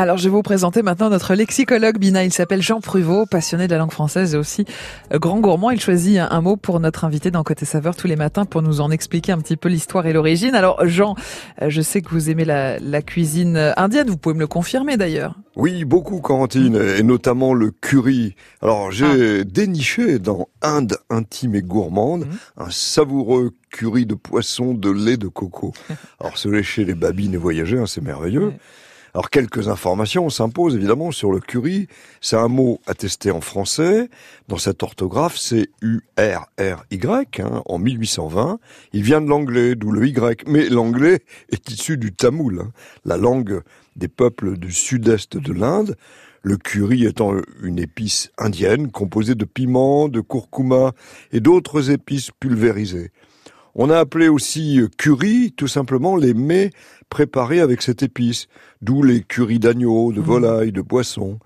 Alors, je vais vous présenter maintenant notre lexicologue Bina. Il s'appelle Jean Pruvot, passionné de la langue française et aussi euh, grand gourmand. Il choisit un mot pour notre invité dans Côté Saveur tous les matins pour nous en expliquer un petit peu l'histoire et l'origine. Alors, Jean, euh, je sais que vous aimez la, la cuisine indienne. Vous pouvez me le confirmer d'ailleurs. Oui, beaucoup, Corentine, et notamment le curry. Alors, j'ai ah. déniché dans Inde intime et gourmande mmh. un savoureux curry de poisson, de lait de coco. Alors, se lécher les babines et voyager, hein, c'est merveilleux. Alors quelques informations s'imposent évidemment sur le curry. C'est un mot attesté en français. Dans cette orthographe, c'est U-R-R-Y hein, en 1820. Il vient de l'anglais, d'où le Y. Mais l'anglais est issu du tamoul, hein, la langue des peuples du sud-est de l'Inde. Le curry étant une épice indienne composée de piment, de curcuma et d'autres épices pulvérisées. On a appelé aussi curry tout simplement les mets préparés avec cette épice, d'où les currys d'agneau, de mmh. volaille, de poisson.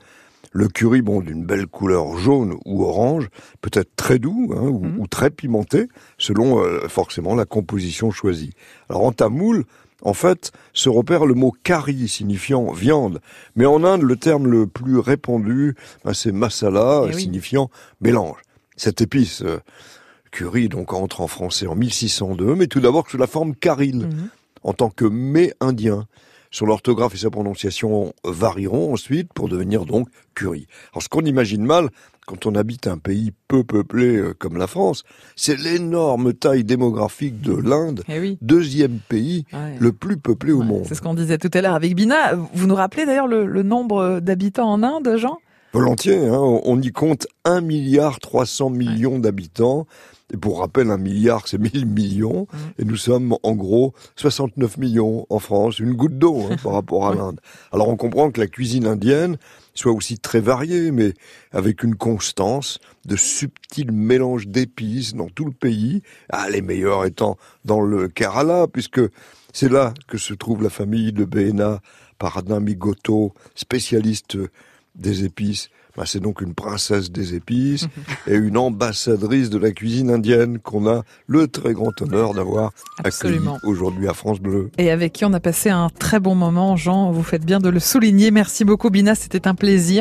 Le curry, bon, d'une belle couleur jaune ou orange, peut-être très doux hein, mmh. ou, très pimenté, selon euh, forcément la composition choisie. Alors en tamoul, en fait, se repère le mot kari, signifiant viande. Mais en Inde, le terme le plus répandu, ben, c'est masala, eh signifiant mélange. Cette épice, euh, Curie donc entre en français en 1602, mais tout d'abord sous la forme Caril, mhm. en tant que mets indien. Son orthographe et sa prononciation varieront ensuite pour devenir donc Curie. Alors ce qu'on imagine mal quand on habite un pays peu peuplé euh, comme la France, c'est l'énorme taille démographique de l'Inde, eh deuxième pays le plus peuplé au monde. C'est ce qu'on disait tout à l'heure avec Bina. Vous nous rappelez d'ailleurs le nombre d'habitants en Inde, Jean? Volontiers, hein, on y compte 1 milliard 300 millions d'habitants. Et pour rappel, un milliard, c'est 1000 millions. Et nous sommes en gros 69 millions en France, une goutte d'eau hein, par rapport à l'Inde. Alors on comprend que la cuisine indienne soit aussi très variée, mais avec une constance de subtils mélanges d'épices dans tout le pays. Ah, les meilleurs étant dans le Kerala, puisque c'est là que se trouve la famille de Behena Paradamigoto, spécialiste des épices. Bah, c'est donc une princesse des épices et une ambassadrice de la cuisine indienne qu'on a le très grand honneur d'avoir accueilli aujourd'hui à France Bleu. Et avec qui on a passé un très bon moment, Jean, vous faites bien de le souligner. Merci beaucoup Bina, c'était un plaisir.